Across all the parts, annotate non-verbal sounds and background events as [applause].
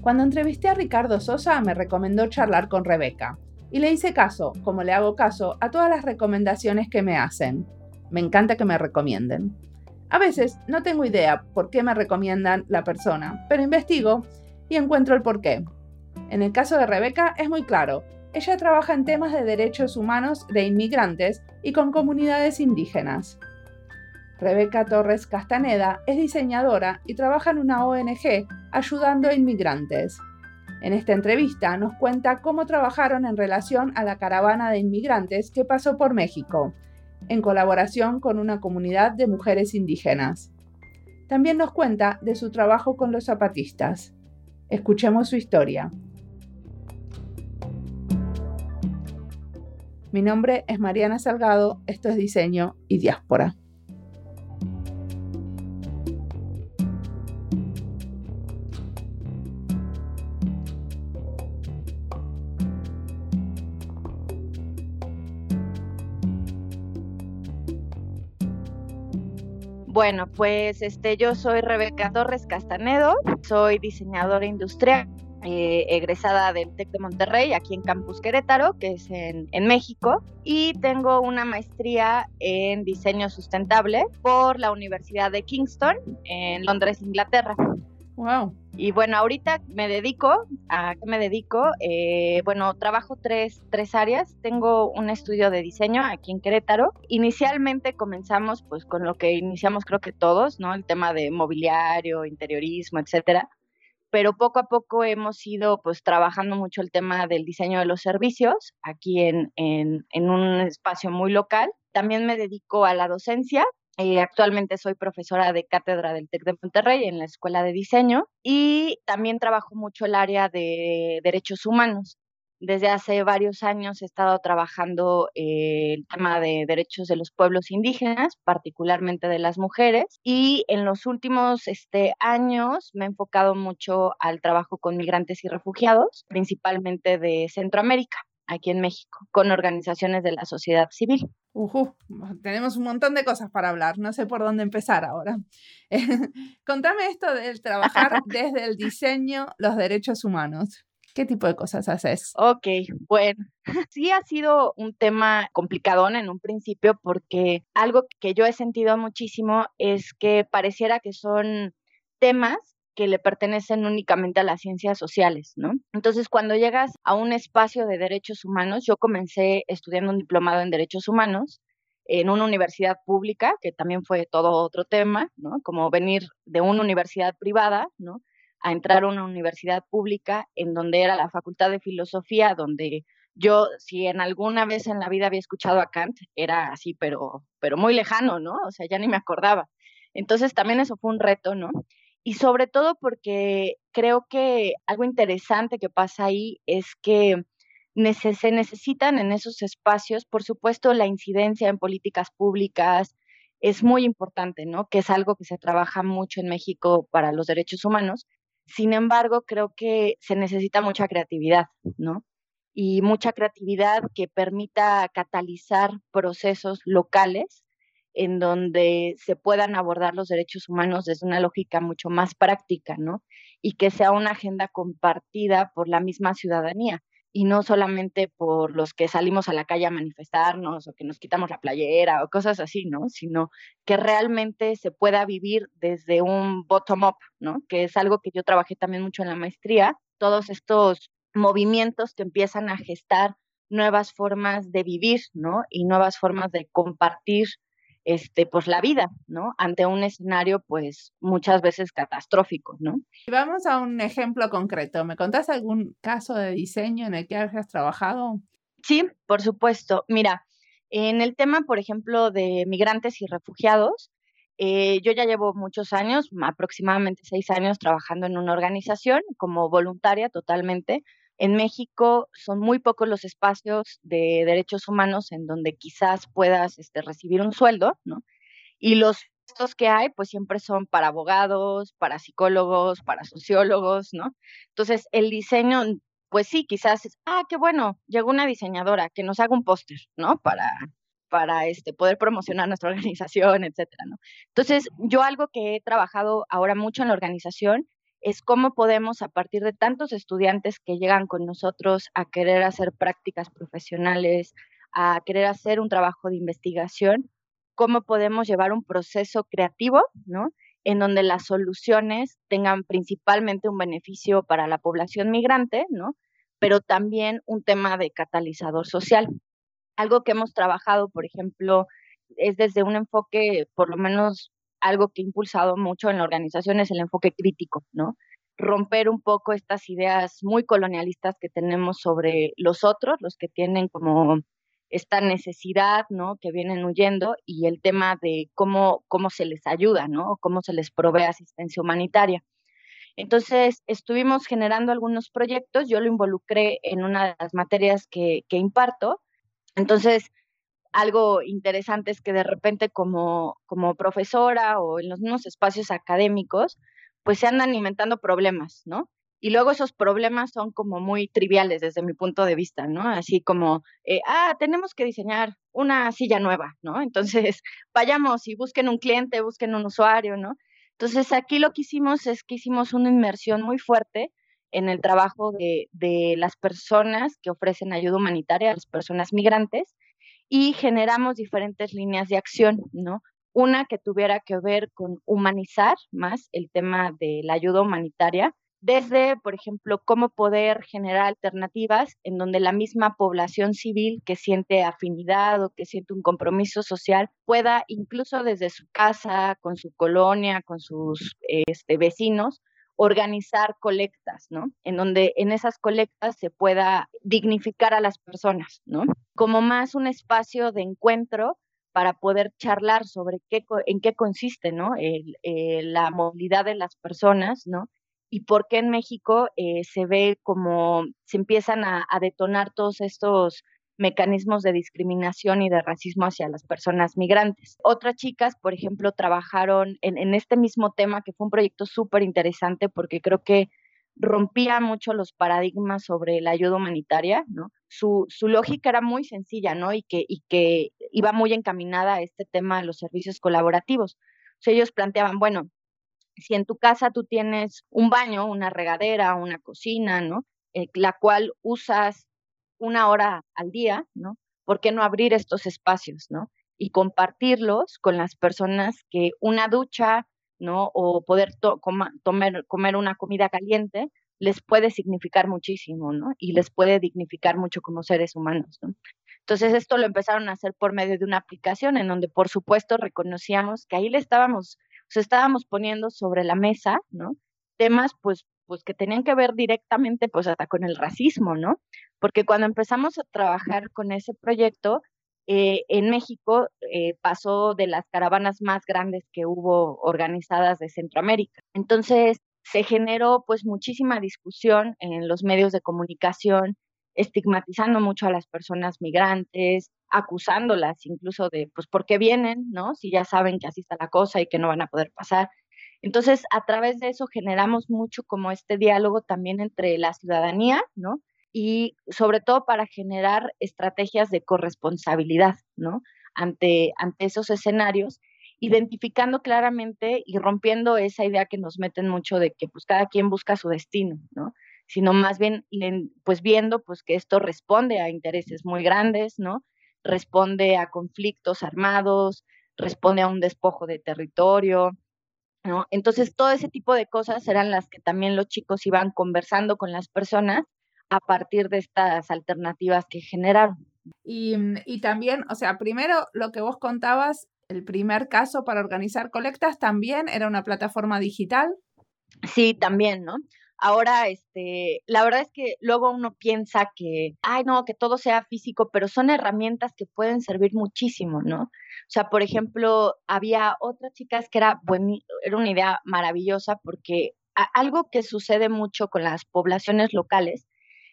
Cuando entrevisté a Ricardo Sosa me recomendó charlar con Rebeca y le hice caso, como le hago caso, a todas las recomendaciones que me hacen. Me encanta que me recomienden. A veces no tengo idea por qué me recomiendan la persona, pero investigo y encuentro el porqué. En el caso de Rebeca es muy claro. Ella trabaja en temas de derechos humanos de inmigrantes y con comunidades indígenas. Rebeca Torres Castaneda es diseñadora y trabaja en una ONG ayudando a inmigrantes. En esta entrevista nos cuenta cómo trabajaron en relación a la caravana de inmigrantes que pasó por México, en colaboración con una comunidad de mujeres indígenas. También nos cuenta de su trabajo con los zapatistas. Escuchemos su historia. Mi nombre es Mariana Salgado, esto es Diseño y Diáspora. Bueno, pues este, yo soy Rebeca Torres Castanedo, soy diseñadora industrial, eh, egresada del TEC de Monterrey, aquí en Campus Querétaro, que es en, en, México, y tengo una maestría en diseño sustentable por la Universidad de Kingston, en Londres, Inglaterra. Wow. Y bueno, ahorita me dedico, ¿a qué me dedico? Eh, bueno, trabajo tres, tres áreas. Tengo un estudio de diseño aquí en Querétaro. Inicialmente comenzamos pues con lo que iniciamos creo que todos, ¿no? El tema de mobiliario, interiorismo, etcétera. Pero poco a poco hemos ido pues trabajando mucho el tema del diseño de los servicios aquí en, en, en un espacio muy local. También me dedico a la docencia, eh, actualmente soy profesora de cátedra del TEC de Monterrey en la Escuela de Diseño y también trabajo mucho el área de derechos humanos. Desde hace varios años he estado trabajando eh, el tema de derechos de los pueblos indígenas, particularmente de las mujeres, y en los últimos este, años me he enfocado mucho al trabajo con migrantes y refugiados, principalmente de Centroamérica aquí en México, con organizaciones de la sociedad civil. Uh, tenemos un montón de cosas para hablar, no sé por dónde empezar ahora. [laughs] contame esto del trabajar [laughs] desde el diseño, los derechos humanos. ¿Qué tipo de cosas haces? Ok, bueno, [laughs] sí ha sido un tema complicadón en un principio porque algo que yo he sentido muchísimo es que pareciera que son temas que le pertenecen únicamente a las ciencias sociales, ¿no? Entonces, cuando llegas a un espacio de derechos humanos, yo comencé estudiando un diplomado en derechos humanos en una universidad pública, que también fue todo otro tema, ¿no? Como venir de una universidad privada, ¿no? A entrar a una universidad pública en donde era la Facultad de Filosofía, donde yo, si en alguna vez en la vida había escuchado a Kant, era así, pero, pero muy lejano, ¿no? O sea, ya ni me acordaba. Entonces también eso fue un reto, ¿no? Y sobre todo porque creo que algo interesante que pasa ahí es que se necesitan en esos espacios, por supuesto, la incidencia en políticas públicas es muy importante, ¿no? Que es algo que se trabaja mucho en México para los derechos humanos. Sin embargo, creo que se necesita mucha creatividad, ¿no? Y mucha creatividad que permita catalizar procesos locales en donde se puedan abordar los derechos humanos desde una lógica mucho más práctica, ¿no? Y que sea una agenda compartida por la misma ciudadanía y no solamente por los que salimos a la calle a manifestarnos o que nos quitamos la playera o cosas así, ¿no? Sino que realmente se pueda vivir desde un bottom-up, ¿no? Que es algo que yo trabajé también mucho en la maestría, todos estos movimientos que empiezan a gestar nuevas formas de vivir, ¿no? Y nuevas formas de compartir este, pues la vida, ¿no? Ante un escenario, pues muchas veces catastrófico, ¿no? Vamos a un ejemplo concreto. ¿Me contás algún caso de diseño en el que hayas trabajado? Sí, por supuesto. Mira, en el tema, por ejemplo, de migrantes y refugiados, eh, yo ya llevo muchos años, aproximadamente seis años, trabajando en una organización como voluntaria totalmente en México son muy pocos los espacios de derechos humanos en donde quizás puedas este, recibir un sueldo, ¿no? Y los puestos que hay, pues siempre son para abogados, para psicólogos, para sociólogos, ¿no? Entonces, el diseño, pues sí, quizás es, ah, qué bueno, llegó una diseñadora que nos haga un póster, ¿no? Para, para este, poder promocionar nuestra [laughs] organización, etcétera, ¿no? Entonces, yo algo que he trabajado ahora mucho en la organización es cómo podemos, a partir de tantos estudiantes que llegan con nosotros a querer hacer prácticas profesionales, a querer hacer un trabajo de investigación, cómo podemos llevar un proceso creativo, ¿no? En donde las soluciones tengan principalmente un beneficio para la población migrante, ¿no? Pero también un tema de catalizador social. Algo que hemos trabajado, por ejemplo, es desde un enfoque, por lo menos algo que he impulsado mucho en la organización es el enfoque crítico, ¿no? Romper un poco estas ideas muy colonialistas que tenemos sobre los otros, los que tienen como esta necesidad, ¿no? Que vienen huyendo y el tema de cómo, cómo se les ayuda, ¿no? cómo se les provee asistencia humanitaria. Entonces, estuvimos generando algunos proyectos, yo lo involucré en una de las materias que, que imparto. Entonces, algo interesante es que de repente como, como profesora o en los mismos espacios académicos, pues se andan inventando problemas, ¿no? Y luego esos problemas son como muy triviales desde mi punto de vista, ¿no? Así como, eh, ah, tenemos que diseñar una silla nueva, ¿no? Entonces, [laughs] vayamos y busquen un cliente, busquen un usuario, ¿no? Entonces, aquí lo que hicimos es que hicimos una inmersión muy fuerte en el trabajo de, de las personas que ofrecen ayuda humanitaria a las personas migrantes y generamos diferentes líneas de acción, ¿no? Una que tuviera que ver con humanizar más el tema de la ayuda humanitaria, desde, por ejemplo, cómo poder generar alternativas en donde la misma población civil que siente afinidad o que siente un compromiso social pueda, incluso desde su casa, con su colonia, con sus este, vecinos, organizar colectas, ¿no? En donde en esas colectas se pueda dignificar a las personas, ¿no? Como más un espacio de encuentro para poder charlar sobre qué, en qué consiste, ¿no? la movilidad de las personas, ¿no? Y por qué en México eh, se ve como se empiezan a detonar todos estos mecanismos de discriminación y de racismo hacia las personas migrantes. Otras chicas, por ejemplo, trabajaron en, este mismo tema, que fue un proyecto súper interesante porque creo que rompía mucho los paradigmas sobre la ayuda humanitaria, ¿no? Su, lógica era muy sencilla, ¿no? Y que, y que iba muy encaminada a este tema de los servicios colaborativos. ellos planteaban, bueno, si en tu casa tú tienes un baño, una regadera, una cocina, ¿no? Eh, la cual usas una hora al día, ¿no? ¿Por qué no abrir estos espacios, ¿no? Y compartirlos con las personas que una ducha, ¿no? O poder comer, una comida caliente les puede significar muchísimo, ¿no? Y les puede dignificar mucho como seres humanos, ¿no? Entonces esto lo empezaron a hacer por medio de una aplicación en donde por supuesto reconocíamos que ahí le estábamos, o estábamos poniendo sobre la mesa, ¿no? Temas pues pues que tenían que ver directamente pues hasta con el racismo, ¿no? Porque cuando empezamos a trabajar con ese proyecto, eh, en México eh, pasó de las caravanas más grandes que hubo organizadas de Centroamérica. Entonces se generó pues muchísima discusión en los medios de comunicación, estigmatizando mucho a las personas migrantes, acusándolas incluso de pues por qué vienen, ¿no? Si ya saben que así está la cosa y que no van a poder pasar. Entonces, a través de eso generamos mucho como este diálogo también entre la ciudadanía, ¿no? Y sobre todo para generar estrategias de corresponsabilidad, ¿no? Ante, esos escenarios, identificando claramente y rompiendo esa idea que nos meten mucho de que pues cada quien busca su destino, ¿no? Sino más bien pues viendo pues que esto responde a intereses muy grandes, ¿no? Responde a conflictos armados, responde a un despojo de territorio, ¿no? Entonces, todo ese tipo de cosas eran las que también los chicos iban conversando con las personas a partir de estas alternativas que generaron. Y, mm, y también, o sea, primero lo que vos contabas, el primer caso para organizar colectas también era una plataforma digital. Sí, también, ¿no? Ahora, este, la verdad es que luego uno piensa que, ay, no, que todo sea físico, pero son herramientas que pueden servir muchísimo, ¿no? O sea, por ejemplo, había otras chicas que era, era una idea maravillosa porque algo que sucede mucho con las poblaciones locales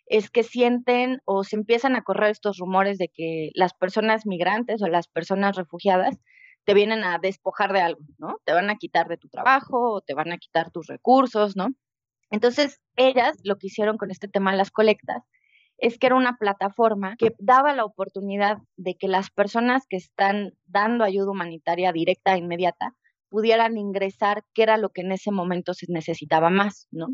es que sienten o se empiezan a correr estos rumores de que las personas migrantes o las personas refugiadas te vienen a despojar de algo, ¿no? Te van a quitar de tu trabajo te van a quitar tus recursos, ¿no? Entonces, ellas lo que hicieron con este tema de las colectas es que era una plataforma que daba la oportunidad de que las personas que están dando ayuda humanitaria directa e inmediata pudieran ingresar, qué era lo que en ese momento se necesitaba más, ¿no?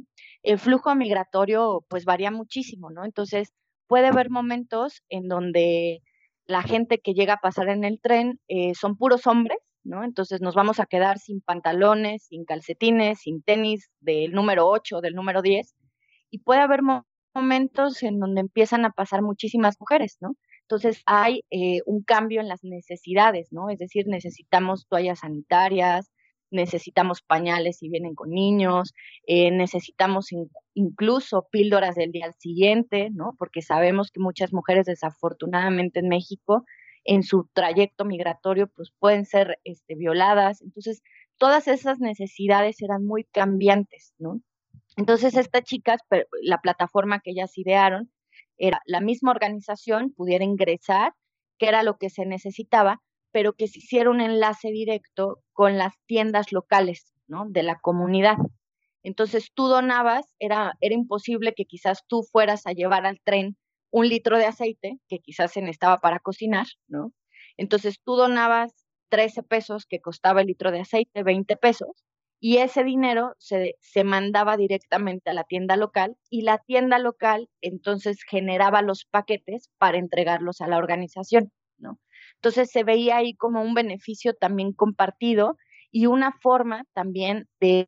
El flujo migratorio pues varía muchísimo, ¿no? Entonces puede haber momentos en donde la gente que llega a pasar en el tren eh, son puros hombres, ¿no? Entonces nos vamos a quedar sin pantalones, sin calcetines, sin tenis del número 8, del número 10, y puede haber momentos en donde empiezan a pasar muchísimas mujeres, ¿no? Entonces hay eh, un cambio en las necesidades, ¿no? Es decir, necesitamos toallas sanitarias, necesitamos pañales si vienen con niños, eh, necesitamos incluso píldoras del día siguiente, ¿no? Porque sabemos que muchas mujeres desafortunadamente en México en su trayecto migratorio pues pueden ser este, violadas. Entonces, todas esas necesidades eran muy cambiantes, ¿no? Entonces, estas chicas, la plataforma que ellas idearon, era la misma organización pudiera ingresar, que era lo que se necesitaba, pero que se hiciera un enlace directo con las tiendas locales, ¿no? De la comunidad. Entonces tú donabas, era, era imposible que quizás tú fueras a llevar al tren un litro de aceite, que quizás se necesitaba para cocinar, ¿no? Entonces tú donabas 13 pesos que costaba el litro de aceite, 20 pesos, y ese dinero se, se, mandaba directamente a la tienda local y la tienda local entonces generaba los paquetes para entregarlos a la organización, ¿no? Entonces se veía ahí como un beneficio también compartido y una forma también de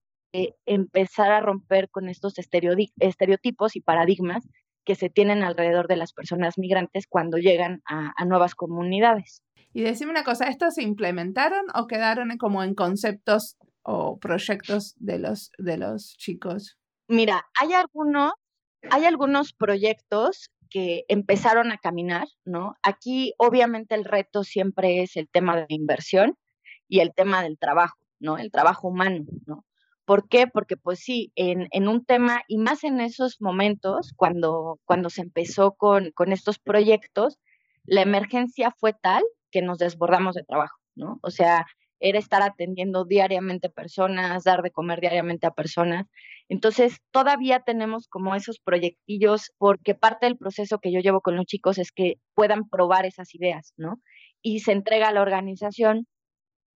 empezar a romper con estos estereotipos y paradigmas que se tienen alrededor de las personas migrantes cuando llegan a, a nuevas comunidades. Y decime una cosa, ¿estos se implementaron o quedaron como en conceptos o proyectos de los, de los chicos? Mira, hay algunos, hay algunos proyectos que empezaron a caminar, ¿no? Aquí obviamente el reto siempre es el tema de la inversión y el tema del trabajo, ¿no? El trabajo humano, ¿no? ¿Por qué? Porque pues sí, en, un tema, y más en esos momentos, cuando, cuando se empezó con, con estos proyectos, la emergencia fue tal que nos desbordamos de trabajo, ¿no? O sea, era estar atendiendo diariamente personas, dar de comer diariamente a personas. Entonces, todavía tenemos como esos proyectillos, porque parte del proceso que yo llevo con los chicos es que puedan probar esas ideas, ¿no? Y se entrega a la organización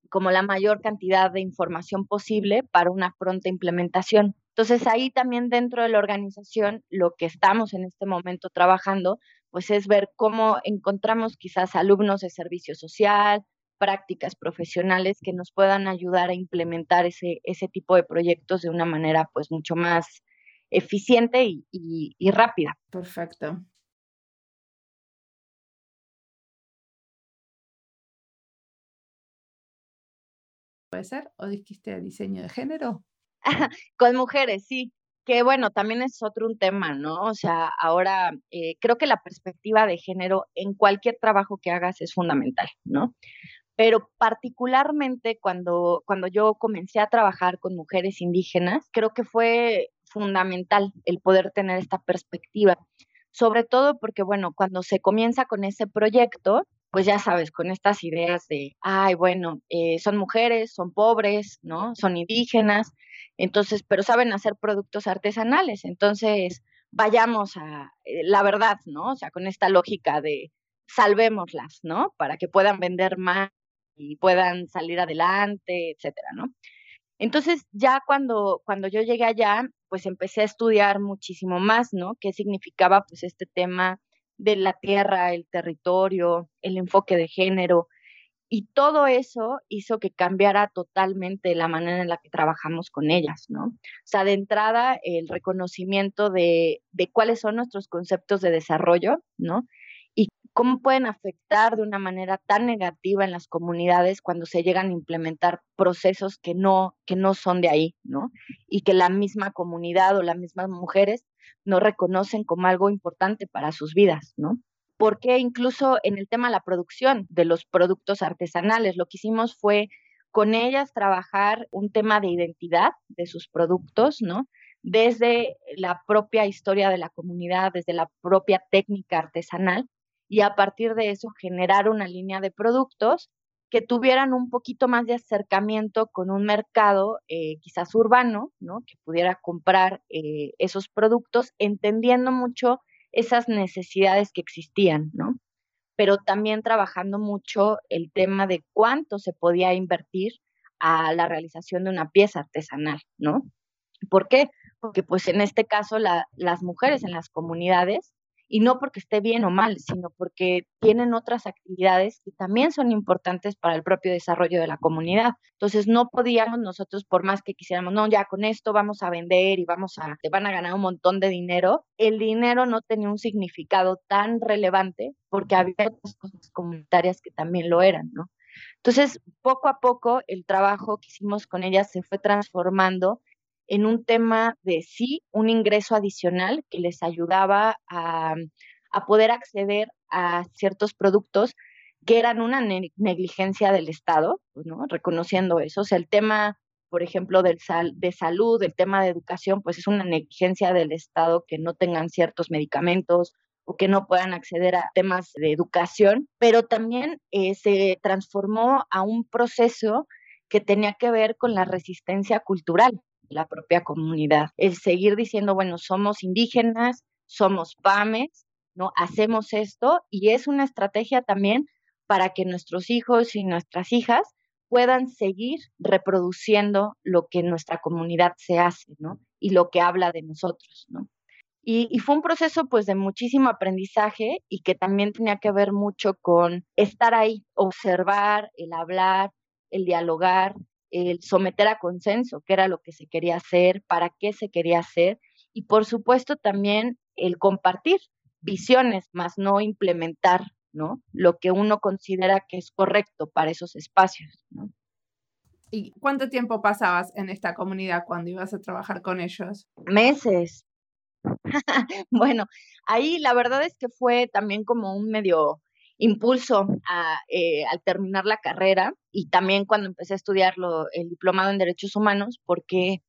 como la mayor cantidad de información posible para una pronta implementación. Entonces, ahí también dentro de la organización, lo que estamos en este momento trabajando, pues es ver cómo encontramos quizás alumnos de servicio social, prácticas profesionales que nos puedan ayudar a implementar ese, ese tipo de proyectos de una manera pues mucho más eficiente y, y, rápida. Perfecto. ¿Puede ser? ¿O dijiste diseño de género? Con mujeres, sí. Que bueno, también es otro un tema, ¿no? O sea, ahora eh, creo que la perspectiva de género en cualquier trabajo que hagas es fundamental, ¿no? pero particularmente cuando, cuando yo comencé a trabajar con mujeres indígenas, creo que fue fundamental el poder tener esta perspectiva, sobre todo porque, bueno, cuando se comienza con ese proyecto, pues ya sabes, con estas ideas de, ay, bueno, eh, son mujeres, son pobres, ¿no? Son indígenas, entonces, pero saben hacer productos artesanales, entonces vayamos a eh, la verdad, ¿no? O sea, con esta lógica de salvémoslas, ¿no? Para que puedan vender más y puedan salir adelante, etcétera, ¿no? Entonces, ya cuando, cuando yo llegué allá, pues empecé a estudiar muchísimo más, ¿no? ¿Qué significaba pues este tema de la tierra, el territorio, el enfoque de género? Y todo eso hizo que cambiara totalmente la manera en la que trabajamos con ellas, ¿no? O sea, de entrada, el reconocimiento de, de cuáles son nuestros conceptos de desarrollo, ¿no? cómo pueden afectar de una manera tan negativa en las comunidades cuando se llegan a implementar procesos que no, que no son de ahí, ¿no? Y que la misma comunidad o las mismas mujeres no reconocen como algo importante para sus vidas, ¿no? Porque incluso en el tema de la producción de los productos artesanales, lo que hicimos fue con ellas trabajar un tema de identidad de sus productos, ¿no? Desde la propia historia de la comunidad, desde la propia técnica artesanal, y a partir de eso generar una línea de productos que tuvieran un poquito más de acercamiento con un mercado eh, quizás urbano, ¿no? Que pudiera comprar eh, esos productos, entendiendo mucho esas necesidades que existían, ¿no? Pero también trabajando mucho el tema de cuánto se podía invertir a la realización de una pieza artesanal, ¿no? ¿Por qué? Porque pues en este caso las mujeres en las comunidades y no porque esté bien o mal, sino porque tienen otras actividades que también son importantes para el propio desarrollo de la comunidad. Entonces no podíamos nosotros, por más que quisiéramos, no, ya con esto vamos a vender y vamos a, te van a ganar un montón de dinero, el dinero no tenía un significado tan relevante porque había otras cosas comunitarias que también lo eran, ¿no? Entonces, poco a poco, el trabajo que hicimos con ellas se fue transformando en un tema de sí, un ingreso adicional que les ayudaba a, poder acceder a ciertos productos que eran una negligencia del Estado, pues, ¿no? reconociendo eso. O sea, el tema, por ejemplo, del de salud, el tema de educación, pues es una negligencia del Estado que no tengan ciertos medicamentos o que no puedan acceder a temas de educación, pero también eh, se transformó a un proceso que tenía que ver con la resistencia cultural la propia comunidad. El seguir diciendo, bueno, somos indígenas, somos PAMES, ¿no? Hacemos esto y es una estrategia también para que nuestros hijos y nuestras hijas puedan seguir reproduciendo lo que nuestra comunidad se hace, ¿no? Y lo que habla de nosotros, ¿no? Y, y, fue un proceso pues de muchísimo aprendizaje y que también tenía que ver mucho con estar ahí, observar, el hablar, el dialogar, el someter a consenso, qué era lo que se quería hacer, para qué se quería hacer, y por supuesto también el compartir visiones, más no implementar, ¿no? Lo que uno considera que es correcto para esos espacios, ¿no? ¿Y cuánto tiempo pasabas en esta comunidad cuando ibas a trabajar con ellos? Meses. [laughs] bueno, ahí la verdad es que fue también como un medio impulso eh, al terminar la carrera y también cuando empecé a estudiar el diplomado en Derechos Humanos, porque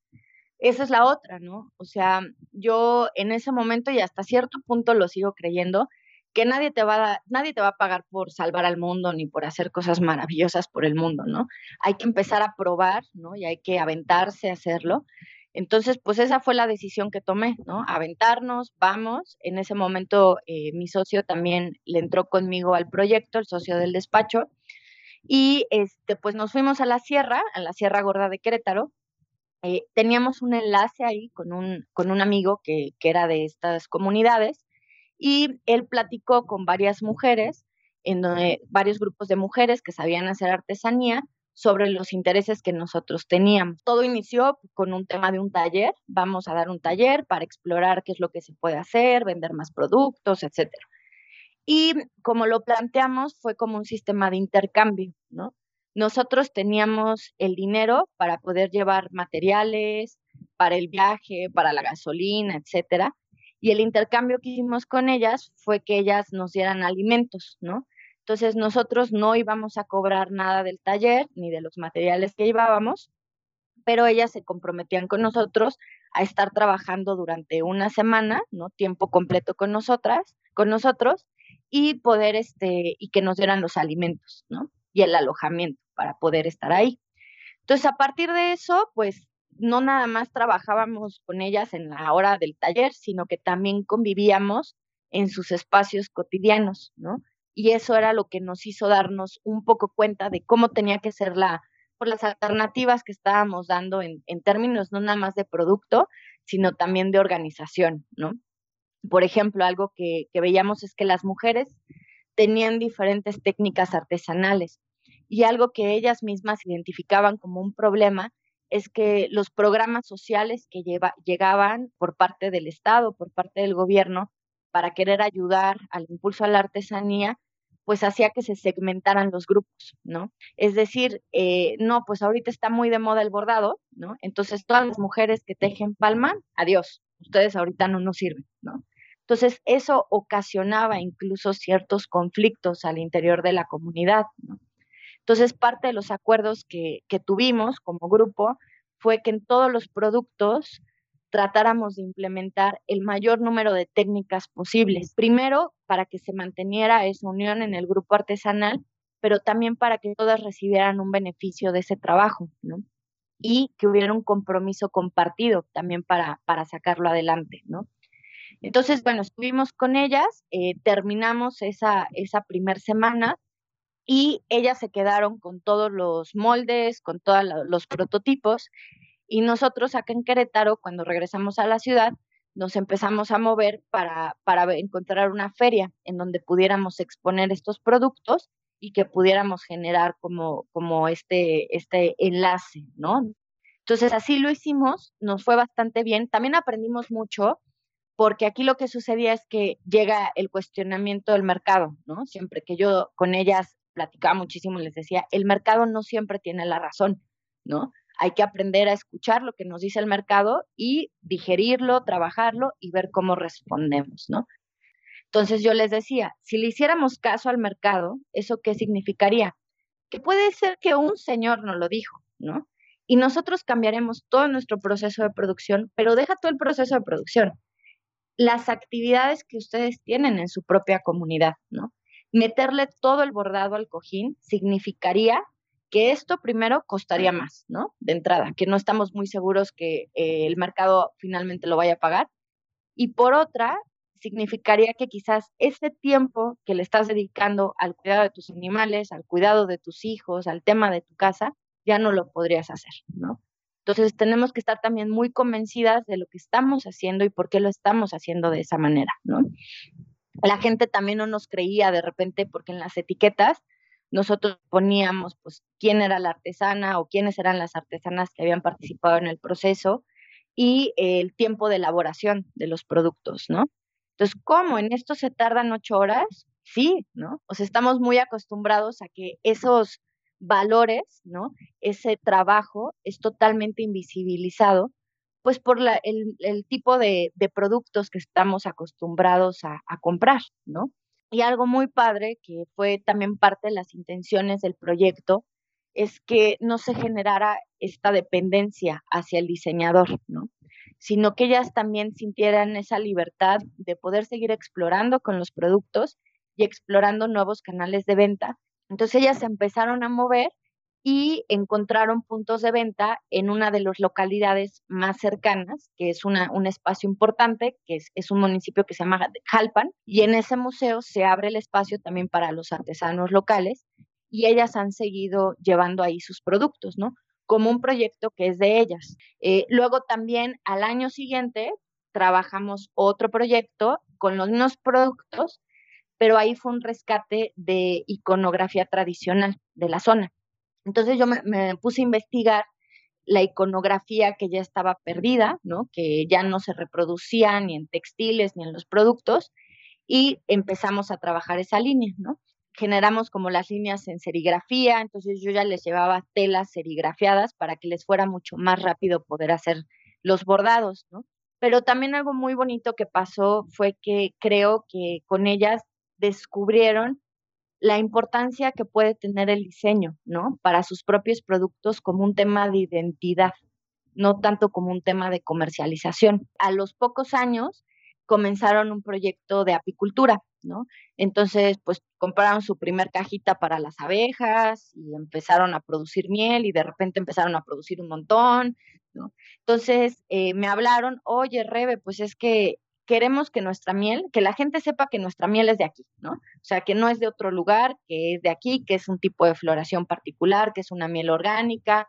esa es la otra, ¿no? O sea, yo en ese momento y hasta cierto punto lo sigo creyendo, que nadie te va a, nadie te va a pagar por salvar al mundo ni por hacer cosas maravillosas por el mundo, ¿no? Hay que empezar a probar, ¿no? Y hay que aventarse a hacerlo. Entonces, pues esa fue la decisión que tomé, ¿no? Aventarnos, vamos. En ese momento eh, mi socio también le entró conmigo al proyecto, el socio del despacho, y este, pues nos fuimos a la sierra, a la Sierra Gorda de Querétaro. Eh, teníamos un enlace ahí con un, con un amigo que, que era de estas comunidades y él platicó con varias mujeres, en donde, varios grupos de mujeres que sabían hacer artesanía sobre los intereses que nosotros teníamos. Todo inició con un tema de un taller, vamos a dar un taller para explorar qué es lo que se puede hacer, vender más productos, etcétera. Y como lo planteamos, fue como un sistema de intercambio, ¿no? Nosotros teníamos el dinero para poder llevar materiales, para el viaje, para la gasolina, etcétera. Y el intercambio que hicimos con ellas fue que ellas nos dieran alimentos, ¿no? Entonces nosotros no íbamos a cobrar nada del taller ni de los materiales que llevábamos, pero ellas se comprometían con nosotros a estar trabajando durante una semana, ¿no? Tiempo completo con nosotras, con nosotros y poder este y que nos dieran los alimentos, ¿no? Y el alojamiento para poder estar ahí. Entonces, a partir de eso, pues no nada más trabajábamos con ellas en la hora del taller, sino que también convivíamos en sus espacios cotidianos, ¿no? Y eso era lo que nos hizo darnos un poco cuenta de cómo tenía que ser la, por las alternativas que estábamos dando en, en términos no nada más de producto, sino también de organización, ¿no? Por ejemplo, algo que, que veíamos es que las mujeres tenían diferentes técnicas artesanales y algo que ellas mismas identificaban como un problema es que los programas sociales que lleva, llegaban por parte del Estado, por parte del gobierno, para querer ayudar al impulso a la artesanía, pues hacía que se segmentaran los grupos, ¿no? Es decir, eh, no, pues ahorita está muy de moda el bordado, ¿no? Entonces todas las mujeres que tejen palma, adiós, ustedes ahorita no nos sirven, ¿no? Entonces eso ocasionaba incluso ciertos conflictos al interior de la comunidad, ¿no? Entonces parte de los acuerdos que, que tuvimos como grupo fue que en todos los productos tratáramos de implementar el mayor número de técnicas posibles. Primero, para que se manteniera esa unión en el grupo artesanal, pero también para que todas recibieran un beneficio de ese trabajo, ¿no? Y que hubiera un compromiso compartido también para, para sacarlo adelante, ¿no? Entonces, bueno, estuvimos con ellas, eh, terminamos esa, esa primer semana y ellas se quedaron con todos los moldes, con todos los prototipos y nosotros acá en Querétaro, cuando regresamos a la ciudad, nos empezamos a mover para, para encontrar una feria en donde pudiéramos exponer estos productos y que pudiéramos generar como, como este, este enlace, ¿no? Entonces así lo hicimos, nos fue bastante bien. También aprendimos mucho porque aquí lo que sucedía es que llega el cuestionamiento del mercado, ¿no? Siempre que yo con ellas platicaba muchísimo, les decía, el mercado no siempre tiene la razón, ¿no? Hay que aprender a escuchar lo que nos dice el mercado y digerirlo, trabajarlo y ver cómo respondemos, ¿no? Entonces yo les decía, si le hiciéramos caso al mercado, ¿eso qué significaría? Que puede ser que un señor nos lo dijo, ¿no? Y nosotros cambiaremos todo nuestro proceso de producción, pero deja todo el proceso de producción. Las actividades que ustedes tienen en su propia comunidad, ¿no? Meterle todo el bordado al cojín significaría que esto primero costaría más, ¿no? De entrada, que no estamos muy seguros que eh, el mercado finalmente lo vaya a pagar. Y por otra, significaría que quizás ese tiempo que le estás dedicando al cuidado de tus animales, al cuidado de tus hijos, al tema de tu casa, ya no lo podrías hacer, ¿no? Entonces tenemos que estar también muy convencidas de lo que estamos haciendo y por qué lo estamos haciendo de esa manera, ¿no? La gente también no nos creía de repente porque en las etiquetas nosotros poníamos pues quién era la artesana o quiénes eran las artesanas que habían participado en el proceso y el tiempo de elaboración de los productos, ¿no? Entonces, ¿cómo? ¿En esto se tardan ocho horas? Sí, ¿no? O sea, estamos muy acostumbrados a que esos valores, ¿no? Ese trabajo es totalmente invisibilizado, pues por el, tipo de, productos que estamos acostumbrados a, a comprar, ¿no? Y algo muy padre, que fue también parte de las intenciones del proyecto, es que no se generara esta dependencia hacia el diseñador, ¿no? Sino que ellas también sintieran esa libertad de poder seguir explorando con los productos y explorando nuevos canales de venta. Entonces ellas empezaron a mover y encontraron puntos de venta en una de las localidades más cercanas, que es una, un espacio importante, que es, un municipio que se llama Jalpan, y en ese museo se abre el espacio también para los artesanos locales, y ellas han seguido llevando ahí sus productos, ¿no? Como un proyecto que es de ellas. Eh, luego también al año siguiente trabajamos otro proyecto con los mismos productos, pero ahí fue un rescate de iconografía tradicional de la zona. Entonces yo me, puse a investigar la iconografía que ya estaba perdida, ¿no? que ya no se reproducía ni en textiles ni en los productos, y empezamos a trabajar esa línea, ¿no? Generamos como las líneas en serigrafía, entonces yo ya les llevaba telas serigrafiadas para que les fuera mucho más rápido poder hacer los bordados, ¿no? Pero también algo muy bonito que pasó fue que creo que con ellas descubrieron la importancia que puede tener el diseño, ¿no? Para sus propios productos como un tema de identidad, no tanto como un tema de comercialización. A los pocos años comenzaron un proyecto de apicultura, ¿no? Entonces, pues compraron su primer cajita para las abejas y empezaron a producir miel y de repente empezaron a producir un montón, ¿no? Entonces, eh, me hablaron, oye, Rebe, pues es que queremos que nuestra miel, que la gente sepa que nuestra miel es de aquí, ¿no? O sea, que no es de otro lugar, que es de aquí, que es un tipo de floración particular, que es una miel orgánica,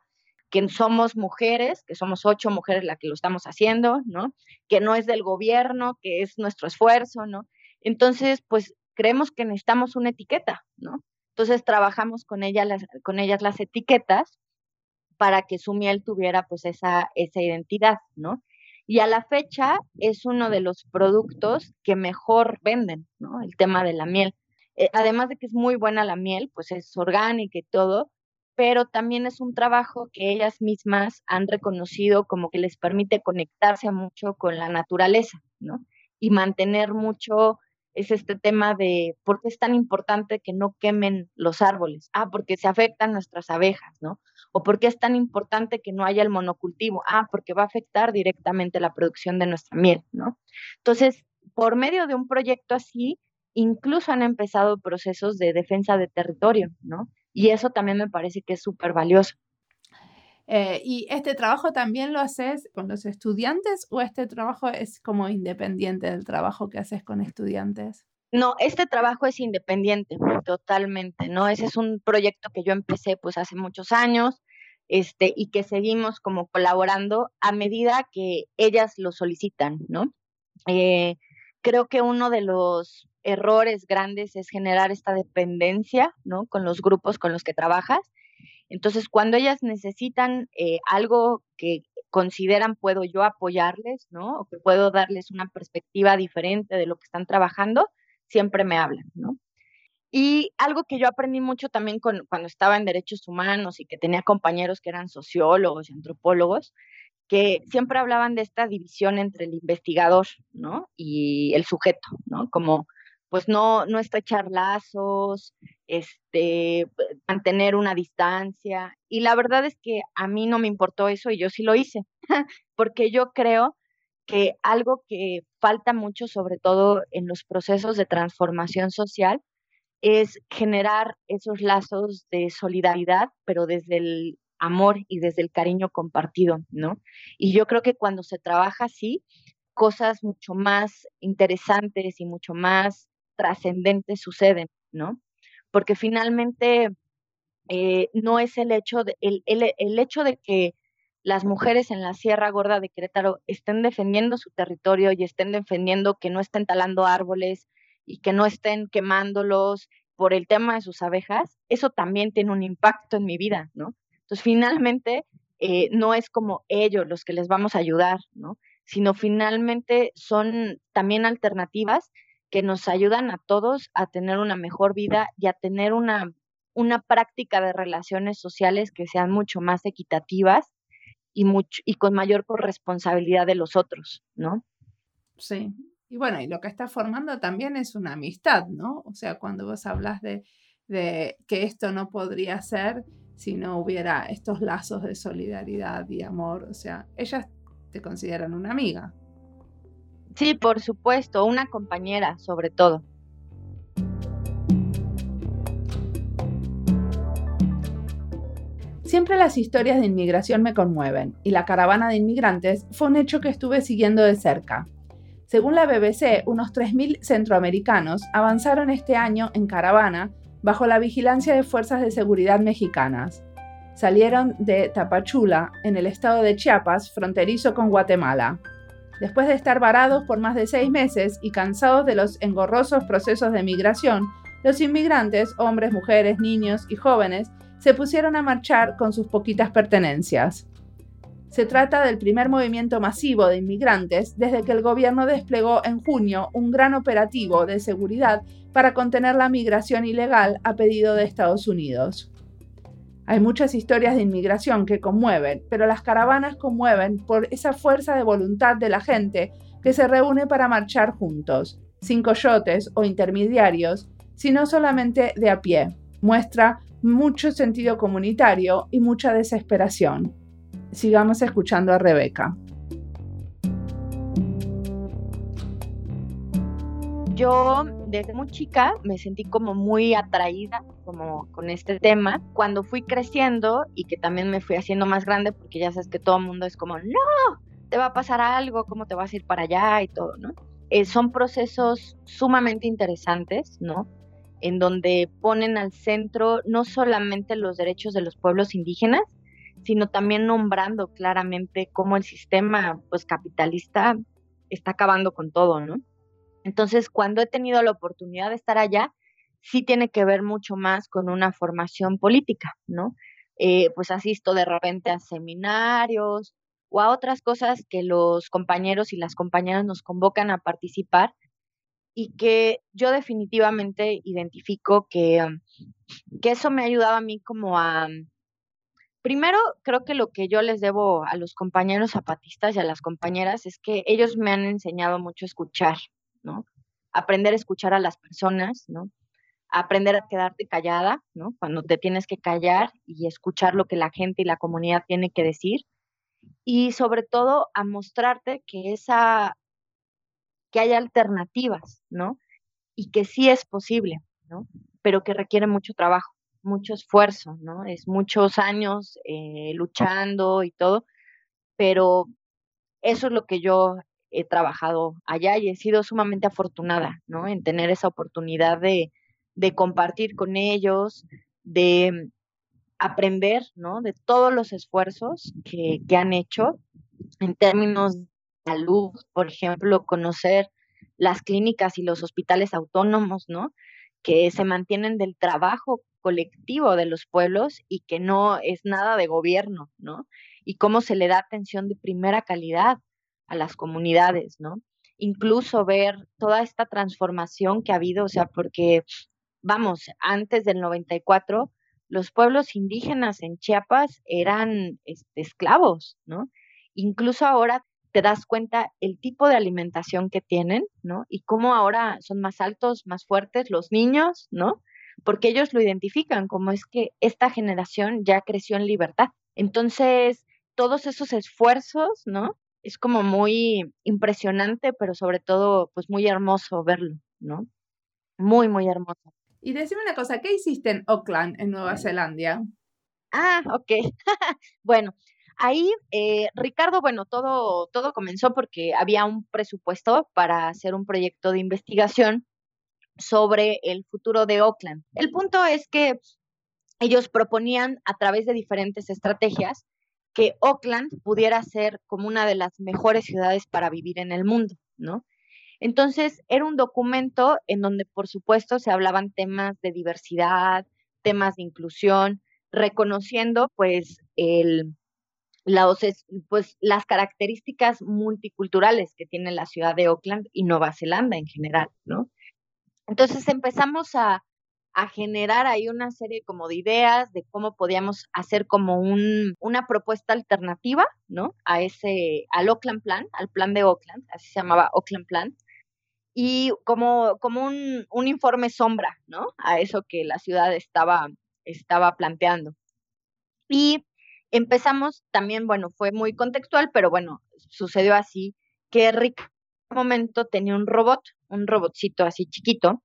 que somos mujeres, que somos ocho mujeres las que lo estamos haciendo, ¿no? Que no es del gobierno, que es nuestro esfuerzo, ¿no? Entonces, pues creemos que necesitamos una etiqueta, ¿no? Entonces trabajamos con, ella, las, con ellas las etiquetas para que su miel tuviera pues esa, esa identidad, ¿no? Y a la fecha es uno de los productos que mejor venden, ¿no? El tema de la miel. Eh, además de que es muy buena la miel, pues es orgánica y todo, pero también es un trabajo que ellas mismas han reconocido como que les permite conectarse mucho con la naturaleza, ¿no? Y mantener mucho es este tema de por qué es tan importante que no quemen los árboles. Ah, porque se afectan nuestras abejas, ¿no? O por qué es tan importante que no haya el monocultivo. Ah, porque va a afectar directamente la producción de nuestra miel, ¿no? Entonces, por medio de un proyecto así, incluso han empezado procesos de defensa de territorio, ¿no? Y eso también me parece que es súper valioso. Eh, ¿Y este trabajo también lo haces con los estudiantes o este trabajo es como independiente del trabajo que haces con estudiantes? No, este trabajo es independiente, totalmente, ¿no? Ese es un proyecto que yo empecé pues hace muchos años, este, y que seguimos como colaborando a medida que ellas lo solicitan, ¿no? Eh, creo que uno de los errores grandes es generar esta dependencia, ¿no? Con los grupos con los que trabajas. Entonces, cuando ellas necesitan eh, algo que consideran puedo yo apoyarles, ¿no? O que puedo darles una perspectiva diferente de lo que están trabajando, siempre me hablan, ¿no? Y algo que yo aprendí mucho también cuando estaba en derechos humanos y que tenía compañeros que eran sociólogos y antropólogos, que siempre hablaban de esta división entre el investigador, ¿no? Y el sujeto, ¿no? Como, pues no, no estrechar lazos, este, mantener una distancia. Y la verdad es que a mí no me importó eso y yo sí lo hice, [laughs] porque yo creo que algo que falta mucho, sobre todo en los procesos de transformación social, es generar esos lazos de solidaridad, pero desde el amor y desde el cariño compartido, ¿no? Y yo creo que cuando se trabaja así, cosas mucho más interesantes y mucho más trascendentes suceden, ¿no? Porque finalmente eh, no es el hecho, de, el, el hecho de que las mujeres en la Sierra Gorda de Querétaro estén defendiendo su territorio y estén defendiendo que no estén talando árboles y que no estén quemándolos por el tema de sus abejas, eso también tiene un impacto en mi vida, ¿no? Entonces, finalmente, eh, no es como ellos los que les vamos a ayudar, ¿no? Sino finalmente son también alternativas que nos ayudan a todos a tener una mejor vida y a tener una, una práctica de relaciones sociales que sean mucho más equitativas y, mucho, y con mayor corresponsabilidad de los otros, ¿no? Sí. Y bueno, y lo que está formando también es una amistad, ¿no? O sea, cuando vos hablas de, de que esto no podría ser si no hubiera estos lazos de solidaridad y amor, o sea, ellas te consideran una amiga. Sí, por supuesto, una compañera sobre todo. Siempre las historias de inmigración me conmueven y la caravana de inmigrantes fue un hecho que estuve siguiendo de cerca. Según la BBC, unos 3.000 centroamericanos avanzaron este año en caravana bajo la vigilancia de fuerzas de seguridad mexicanas. Salieron de Tapachula, en el estado de Chiapas, fronterizo con Guatemala. Después de estar varados por más de seis meses y cansados de los engorrosos procesos de migración, los inmigrantes, hombres, mujeres, niños y jóvenes, se pusieron a marchar con sus poquitas pertenencias. Se trata del primer movimiento masivo de inmigrantes desde que el gobierno desplegó en junio un gran operativo de seguridad para contener la migración ilegal a pedido de Estados Unidos. Hay muchas historias de inmigración que conmueven, pero las caravanas conmueven por esa fuerza de voluntad de la gente que se reúne para marchar juntos, sin coyotes o intermediarios, sino solamente de a pie. Muestra mucho sentido comunitario y mucha desesperación. Sigamos escuchando a Rebeca. Yo desde muy chica me sentí como muy atraída como con este tema. Cuando fui creciendo y que también me fui haciendo más grande, porque ya sabes que todo el mundo es como, no, te va a pasar algo, cómo te vas a ir para allá y todo, ¿no? Eh, son procesos sumamente interesantes, ¿no? en donde ponen al centro no solamente los derechos de los pueblos indígenas, sino también nombrando claramente cómo el sistema pues capitalista está acabando con todo, ¿no? Entonces, cuando he tenido la oportunidad de estar allá, sí tiene que ver mucho más con una formación política, ¿no? Eh, pues asisto de repente a seminarios o a otras cosas que los compañeros y las compañeras nos convocan a participar y que yo definitivamente identifico que, que eso me ha ayudado a mí como a... Primero, creo que lo que yo les debo a los compañeros zapatistas y a las compañeras es que ellos me han enseñado mucho a escuchar, ¿no? Aprender a escuchar a las personas, ¿no? Aprender a quedarte callada, ¿no? Cuando te tienes que callar y escuchar lo que la gente y la comunidad tiene que decir. Y sobre todo a mostrarte que esa que haya alternativas, ¿no? Y que sí es posible, ¿no? Pero que requiere mucho trabajo, mucho esfuerzo, ¿no? Es muchos años eh, luchando y todo, pero eso es lo que yo he trabajado allá y he sido sumamente afortunada, ¿no? En tener esa oportunidad de, compartir con ellos, de aprender, ¿no? De todos los esfuerzos que, que han hecho en términos de salud, por ejemplo, conocer las clínicas y los hospitales autónomos, ¿no? Que se mantienen del trabajo colectivo de los pueblos y que no es nada de gobierno, ¿no? Y cómo se le da atención de primera calidad a las comunidades, ¿no? Incluso ver toda esta transformación que ha habido, o sea, porque, vamos, antes del 94, los pueblos indígenas en Chiapas eran este, esclavos, ¿no? Incluso ahora te das cuenta el tipo de alimentación que tienen, ¿no? Y cómo ahora son más altos, más fuertes los niños, ¿no? Porque ellos lo identifican como es que esta generación ya creció en libertad. Entonces, todos esos esfuerzos, ¿no? Es como muy impresionante, pero sobre todo, pues muy hermoso verlo, ¿no? Muy, muy hermoso. Y decime una cosa, ¿qué hiciste en Auckland, en Nueva Zelanda? Ah, ok. [laughs] bueno, ahí, eh, Ricardo, bueno, todo, todo comenzó porque había un presupuesto para hacer un proyecto de investigación sobre el futuro de Oakland. El punto es que ellos proponían a través de diferentes estrategias que Oakland pudiera ser como una de las mejores ciudades para vivir en el mundo, ¿no? Entonces, era un documento en donde, por supuesto, se hablaban temas de diversidad, temas de inclusión, reconociendo, pues, el, pues, las características multiculturales que tiene la ciudad de Oakland y Nueva Zelanda en general, ¿no? Entonces empezamos a, a generar ahí una serie como de ideas de cómo podíamos hacer como un, una propuesta alternativa, ¿no? A ese, al Oakland Plan, al plan de Oakland, así se llamaba Oakland Plan, y como, como un, un informe sombra, ¿no? A eso que la ciudad estaba, estaba planteando. Y empezamos también, bueno, fue muy contextual, pero bueno, sucedió así, que Rick en un momento tenía un robot, un robotcito así chiquito,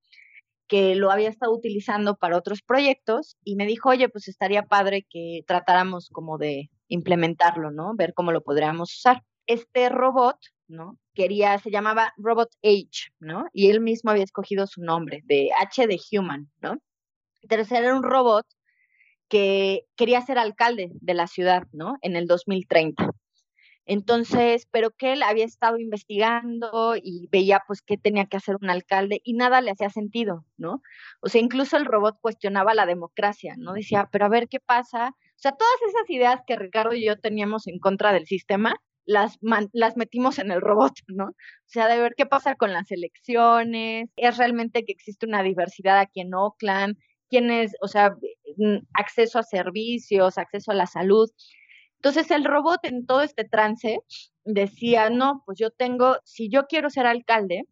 que lo había estado utilizando para otros proyectos y me dijo, oye, pues estaría padre que tratáramos como de implementarlo, ¿no? Ver cómo lo podríamos usar. Este robot, ¿no? Quería, se llamaba Robot H, ¿no? Y él mismo había escogido su nombre, de H de Human, ¿no? Tercero era un robot que quería ser alcalde de la ciudad, ¿no? En el 2030. Entonces, pero que él había estado investigando y veía pues qué tenía que hacer un alcalde y nada le hacía sentido, ¿no? O sea, incluso el robot cuestionaba la democracia, ¿no? Decía, pero a ver qué pasa. O sea, todas esas ideas que Ricardo y yo teníamos en contra del sistema, las, las metimos en el robot, [laughs] ¿no? O sea, de ver qué pasa con las elecciones, es realmente que existe una diversidad aquí en Oakland, quién es, o sea, mm, acceso a servicios, acceso a la salud. Entonces el robot en todo este trance decía, no, pues yo tengo, si yo quiero ser alcalde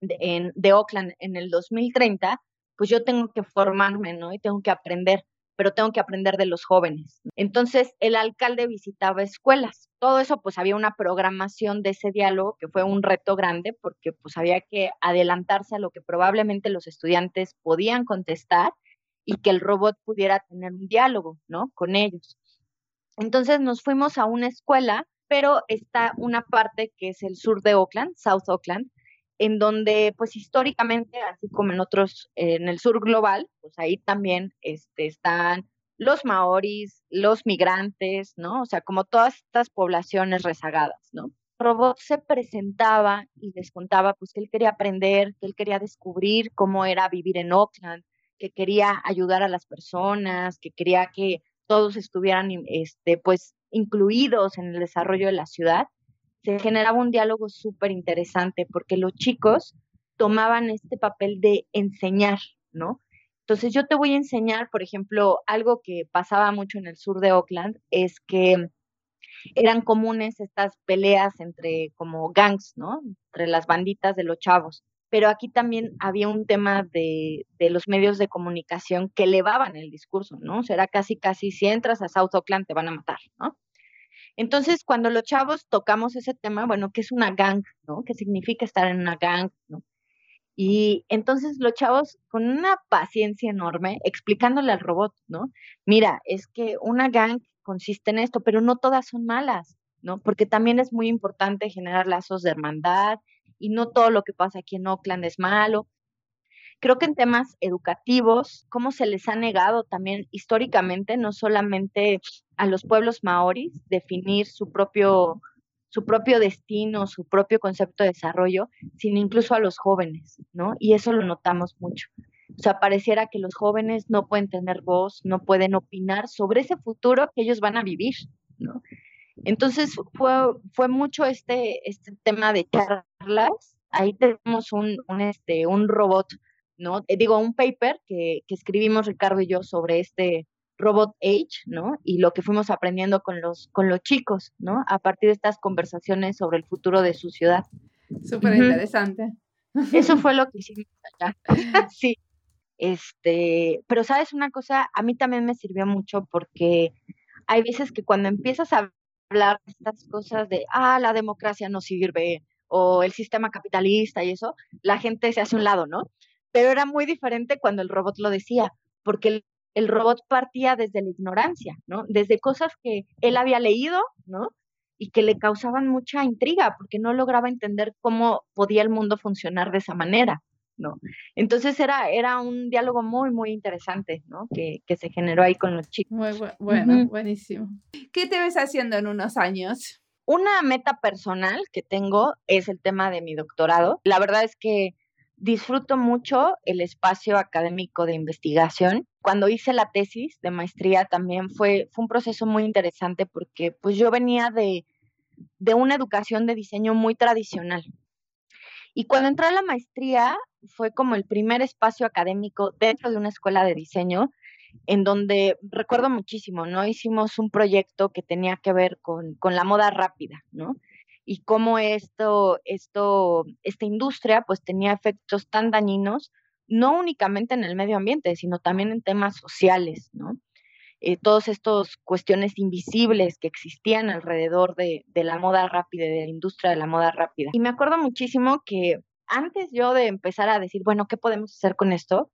de, en, de Oakland en el 2030, pues yo tengo que formarme, ¿no? Y tengo que aprender, pero tengo que aprender de los jóvenes. Entonces el alcalde visitaba escuelas. Todo eso, pues había una programación de ese diálogo que fue un reto grande porque pues había que adelantarse a lo que probablemente los estudiantes podían contestar y que el robot pudiera tener un diálogo, ¿no? Con ellos. Entonces nos fuimos a una escuela, pero está una parte que es el sur de Oakland, South Oakland, en donde pues históricamente, así como en otros, en el sur global, pues ahí también este, están los maoris, los migrantes, ¿no? O sea, como todas estas poblaciones rezagadas, ¿no? Robot se presentaba y les contaba pues que él quería aprender, que él quería descubrir cómo era vivir en Oakland, que quería ayudar a las personas, que quería que todos estuvieran este, pues, incluidos en el desarrollo de la ciudad, se generaba un diálogo súper interesante porque los chicos tomaban este papel de enseñar, ¿no? Entonces yo te voy a enseñar, por ejemplo, algo que pasaba mucho en el sur de Oakland es que eran comunes estas peleas entre como gangs, ¿no? Entre las banditas de los chavos pero aquí también había un tema de, de, los medios de comunicación que elevaban el discurso, ¿no? O sea, era casi, casi, si entras a South Oakland te van a matar, ¿no? Entonces, cuando los chavos tocamos ese tema, bueno, ¿qué es una gang, ¿no? ¿Qué significa estar en una gang, ¿no? Y entonces los chavos, con una paciencia enorme, explicándole al robot, ¿no? Mira, es que una gang consiste en esto, pero no todas son malas. ¿no? Porque también es muy importante generar lazos de hermandad y no todo lo que pasa aquí en Oakland es malo. Creo que en temas educativos, cómo se les ha negado también históricamente, no solamente a los pueblos maoris, definir su propio, su propio destino, su propio concepto de desarrollo, sino incluso a los jóvenes, ¿no? Y eso lo notamos mucho. O sea, pareciera que los jóvenes no pueden tener voz, no pueden opinar sobre ese futuro que ellos van a vivir, ¿no? Entonces fue, fue mucho este, este tema de charlas. Ahí tenemos un, un, este, un robot ¿no? Eh, digo, un paper que, que, escribimos Ricardo y yo sobre este Robot Age, ¿no? Y lo que fuimos aprendiendo con los, con los chicos, ¿no? A partir de estas conversaciones sobre el futuro de su ciudad. Súper interesante. Eso fue lo [laughs] que hicimos allá. [laughs] sí. Este, pero sabes una cosa, a mí también me sirvió mucho porque hay veces que cuando empiezas a hablar de estas cosas de, ah, la democracia no sirve, o el sistema capitalista y eso, la gente se hace un lado, ¿no? pero era muy diferente cuando el robot lo decía, porque el, robot partía desde la ignorancia, ¿no? Desde cosas que él había leído, ¿no? Y que le causaban mucha intriga, porque no lograba entender cómo podía el mundo funcionar de esa manera, ¿no? Entonces era, era un diálogo muy, muy interesante, ¿no? Que, que se generó ahí con los chicos. Muy bueno, buenísimo. ¿Qué te ves haciendo en unos años? Una meta personal que tengo es el tema de mi doctorado. La verdad es que disfruto mucho el espacio académico de investigación. Cuando hice la tesis de maestría también fue, fue un proceso muy interesante porque pues yo venía de, de una educación de diseño muy tradicional. Y cuando entré a la maestría fue como el primer espacio académico dentro de una escuela de diseño en donde recuerdo muchísimo, ¿no? Hicimos un proyecto que tenía que ver con, con la moda rápida, ¿no? y cómo esto, esto, esta industria pues tenía efectos tan dañinos, no únicamente en el medio ambiente, sino también en temas sociales, ¿no? Eh, todas estas cuestiones invisibles que existían alrededor de, de la moda rápida, de la industria de la moda rápida. Y me acuerdo muchísimo que antes yo de empezar a decir, bueno, ¿qué podemos hacer con esto?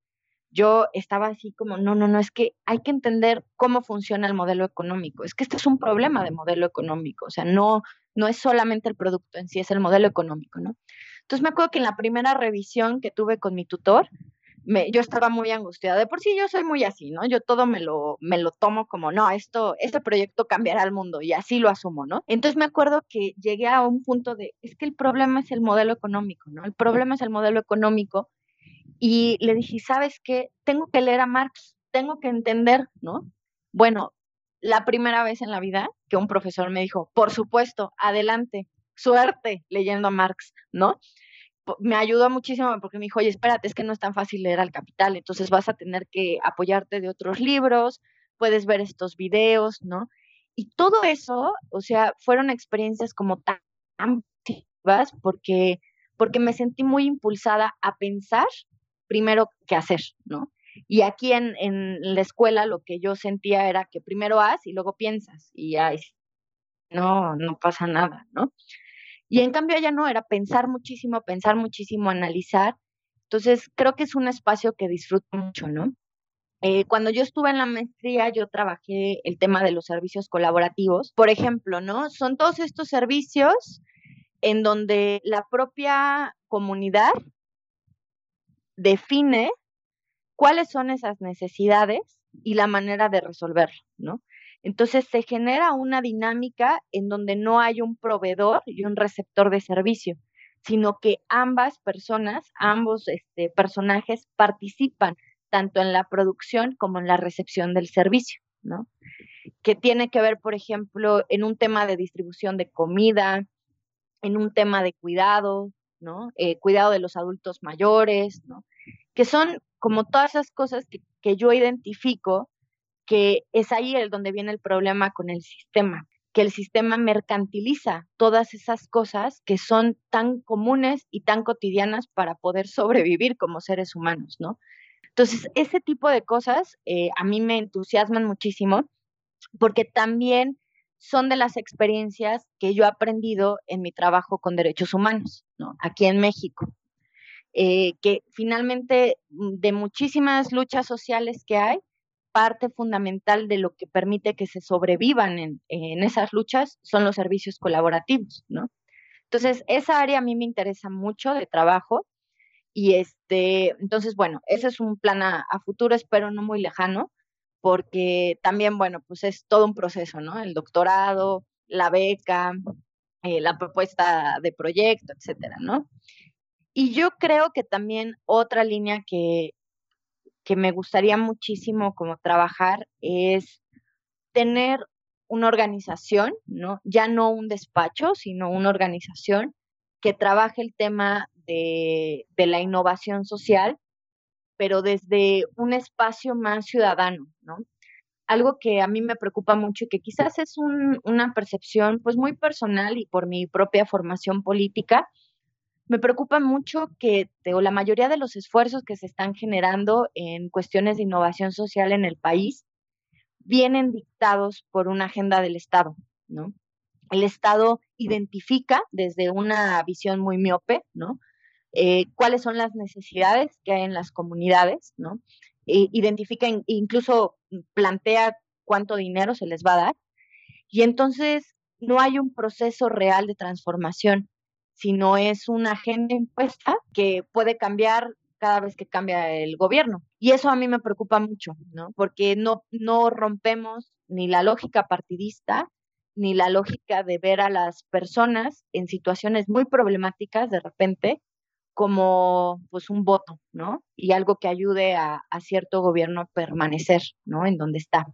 yo estaba así como, no, no, no, es que hay que entender cómo funciona el modelo económico. Es que este es un problema de modelo económico, o sea, no, no es solamente el producto en sí, es el modelo económico, ¿no? Entonces me acuerdo que en la primera revisión que tuve con mi tutor, me, yo estaba muy angustiada. De por sí yo soy muy así, ¿no? Yo todo me lo, me lo tomo como, no, esto, este proyecto cambiará el mundo y así lo asumo, ¿no? Entonces me acuerdo que llegué a un punto de, es que el problema es el modelo económico, ¿no? El problema es el modelo económico y le dije, ¿sabes qué? Tengo que leer a Marx, tengo que entender, ¿no? Bueno, la primera vez en la vida que un profesor me dijo, por supuesto, adelante, suerte leyendo a Marx, ¿no? Me ayudó muchísimo porque me dijo, oye, espérate, es que no es tan fácil leer al capital, entonces vas a tener que apoyarte de otros libros, puedes ver estos videos, ¿no? Y todo eso, o sea, fueron experiencias como tan positivas porque, porque me sentí muy impulsada a pensar primero que hacer, ¿no? Y aquí en, en la escuela lo que yo sentía era que primero haz y luego piensas y ya no, no pasa nada, ¿no? Y en cambio allá no, era pensar muchísimo, pensar muchísimo, analizar. Entonces creo que es un espacio que disfruto mucho, ¿no? Eh, cuando yo estuve en la maestría, yo trabajé el tema de los servicios colaborativos. Por ejemplo, ¿no? Son todos estos servicios en donde la propia comunidad define cuáles son esas necesidades y la manera de resolverlo, ¿no? Entonces se genera una dinámica en donde no hay un proveedor y un receptor de servicio, sino que ambas personas, ambos este, personajes participan tanto en la producción como en la recepción del servicio, ¿no? Que tiene que ver, por ejemplo, en un tema de distribución de comida, en un tema de cuidado, ¿no? Eh, cuidado de los adultos mayores, ¿no? Que son como todas esas cosas que, que yo identifico que es ahí el donde viene el problema con el sistema, que el sistema mercantiliza todas esas cosas que son tan comunes y tan cotidianas para poder sobrevivir como seres humanos, ¿no? Entonces, ese tipo de cosas eh, a mí me entusiasman muchísimo porque también son de las experiencias que yo he aprendido en mi trabajo con derechos humanos, ¿no? Aquí en México. Eh, que finalmente mm, de muchísimas luchas sociales que hay, parte fundamental de lo que permite que se sobrevivan en, en esas luchas son los servicios colaborativos, ¿no? Entonces, esa área a mí me interesa mucho de trabajo y este, entonces, bueno, ese es un plan a, futuro, espero no muy lejano, porque también, bueno, pues es todo un proceso, ¿no? El doctorado, la beca, eh, la propuesta de proyecto, etcétera, ¿no? Y yo creo que también otra línea que, que me gustaría muchísimo como trabajar es tener una organización, ¿no? Ya no un despacho, sino una organización que trabaje el tema de, la innovación social, pero desde un espacio más ciudadano, ¿no? Algo que a mí me preocupa mucho y que quizás es una percepción pues muy personal y por mi propia formación política, me preocupa mucho que la mayoría de los esfuerzos que se están generando en cuestiones de innovación social en el país vienen dictados por una agenda del Estado, ¿no? El Estado identifica desde una visión muy miope, ¿no? Eh, cuáles son las necesidades que hay en las comunidades, ¿no? E identifica, incluso plantea cuánto dinero se les va a dar. Y entonces no hay un proceso real de transformación, sino es una agenda impuesta que puede cambiar cada vez que cambia el gobierno. Y eso a mí me preocupa mucho, ¿no? Porque no, no rompemos ni la lógica partidista, ni la lógica de ver a las personas en situaciones muy problemáticas de repente como pues un voto, ¿no? Y algo que ayude a, cierto gobierno a permanecer, ¿no? En donde está.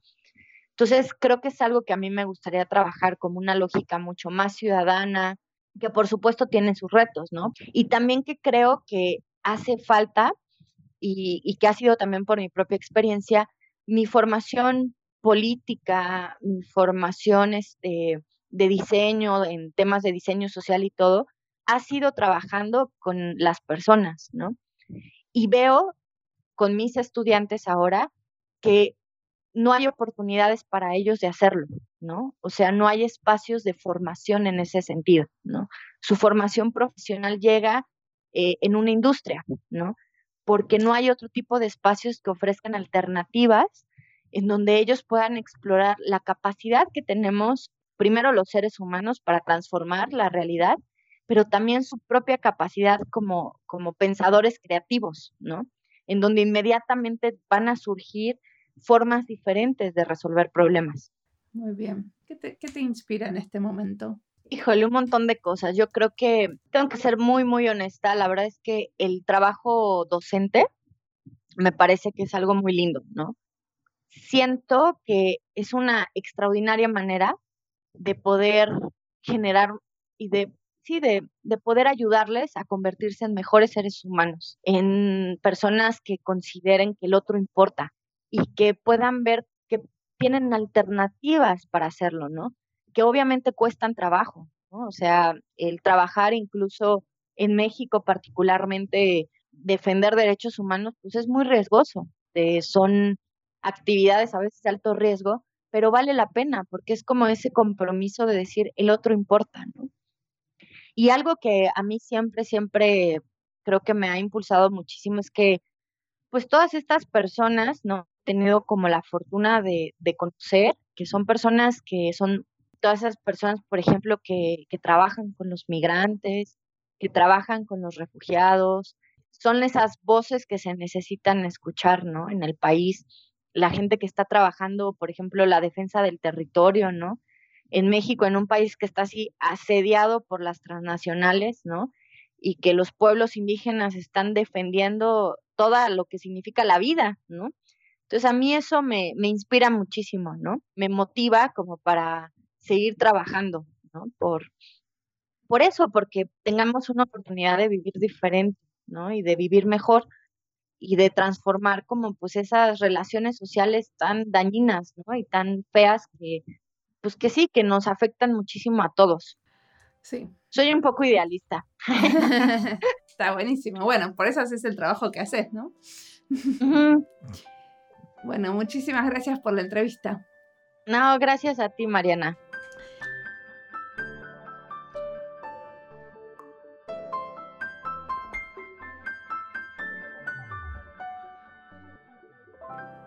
Entonces, creo que es algo que a mí me gustaría trabajar como una lógica mucho más ciudadana, que por supuesto tiene sus retos, ¿no? Y también que creo que hace falta, y, y que ha sido también por mi propia experiencia, mi formación política, mi formación este, de diseño, en temas de diseño social y todo, ha sido trabajando con las personas, ¿no? Y veo con mis estudiantes ahora que no hay oportunidades para ellos de hacerlo, ¿no? O sea, no hay espacios de formación en ese sentido, ¿no? Su formación profesional llega eh, en una industria, ¿no? Porque no hay otro tipo de espacios que ofrezcan alternativas en donde ellos puedan explorar la capacidad que tenemos, primero los seres humanos, para transformar la realidad pero también su propia capacidad como, como pensadores creativos, ¿no? En donde inmediatamente van a surgir formas diferentes de resolver problemas. Muy bien. ¿Qué te, qué te inspira en este momento? Híjole, un montón de cosas. Yo creo que tengo que ser muy, muy honesta. La verdad es que el trabajo docente me parece que es algo muy lindo, ¿no? Siento que es una extraordinaria manera de poder generar y de sí, de, de, poder ayudarles a convertirse en mejores seres humanos, en personas que consideren que el otro importa y que puedan ver que tienen alternativas para hacerlo, ¿no? Que obviamente cuestan trabajo, ¿no? O sea, el trabajar incluso en México particularmente, defender derechos humanos, pues es muy riesgoso. Eh, son actividades a veces de alto riesgo, pero vale la pena porque es como ese compromiso de decir el otro importa, ¿no? Y algo que a mí siempre, siempre creo que me ha impulsado muchísimo es que, pues todas estas personas, ¿no? Tenido como la fortuna de, de conocer, que son personas que son, todas esas personas, por ejemplo, que, que trabajan con los migrantes, que trabajan con los refugiados, son esas voces que se necesitan escuchar, ¿no? En el país, la gente que está trabajando, por ejemplo, la defensa del territorio, ¿no? en México, en un país que está así asediado por las transnacionales, ¿no? Y que los pueblos indígenas están defendiendo todo lo que significa la vida, ¿no? Entonces a mí eso me, me inspira muchísimo, ¿no? Me motiva como para seguir trabajando, ¿no? Por, por eso, porque tengamos una oportunidad de vivir diferente, ¿no? Y de vivir mejor y de transformar como pues esas relaciones sociales tan dañinas, ¿no? Y tan feas que pues que sí, que nos afectan muchísimo a todos. Sí. Soy un poco idealista. [laughs] Está buenísimo. Bueno, por eso haces el trabajo que haces, ¿no? [laughs] Bueno, muchísimas gracias por la entrevista. No, gracias a ti, Mariana.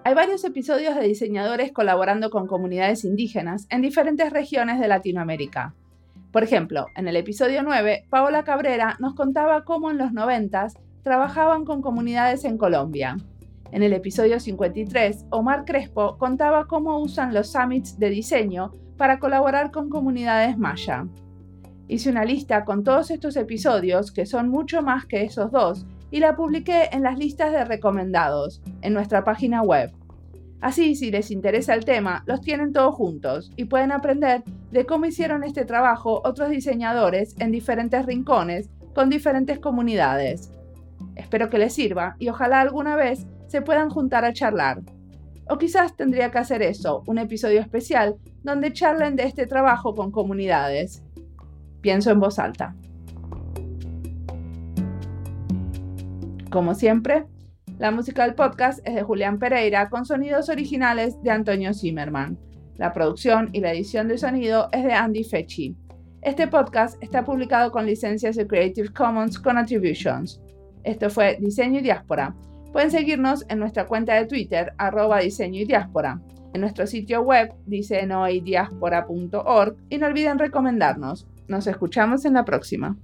Hay varios episodios de diseñadores colaborando con comunidades indígenas en diferentes regiones de Latinoamérica. Por ejemplo, en el episodio 9, Paola Cabrera nos contaba cómo en los 90 trabajaban con comunidades en Colombia. En el episodio 53, Omar Crespo contaba cómo usan los summits de diseño para colaborar con comunidades maya. Hice una lista con todos estos episodios, que son mucho más que esos dos, y la publiqué en las listas de recomendados, en nuestra página web. Así, si les interesa el tema, los tienen todos juntos y pueden aprender de cómo hicieron este trabajo otros diseñadores en diferentes rincones con diferentes comunidades. Espero que les sirva y ojalá alguna vez se puedan juntar a charlar. O quizás tendría que hacer eso, un episodio especial donde charlen de este trabajo con comunidades. Pienso en voz alta. Como siempre, la música del podcast es de Julián Pereira con sonidos originales de Antonio Zimmerman. La producción y la edición de sonido es de Andy Fechi. Este podcast está publicado con licencias de Creative Commons con Attributions. Esto fue Diseño y Diáspora. Pueden seguirnos en nuestra cuenta de Twitter, arroba diseño y diáspora, en nuestro sitio web, diseñoydiaspora.org, y no olviden recomendarnos. Nos escuchamos en la próxima.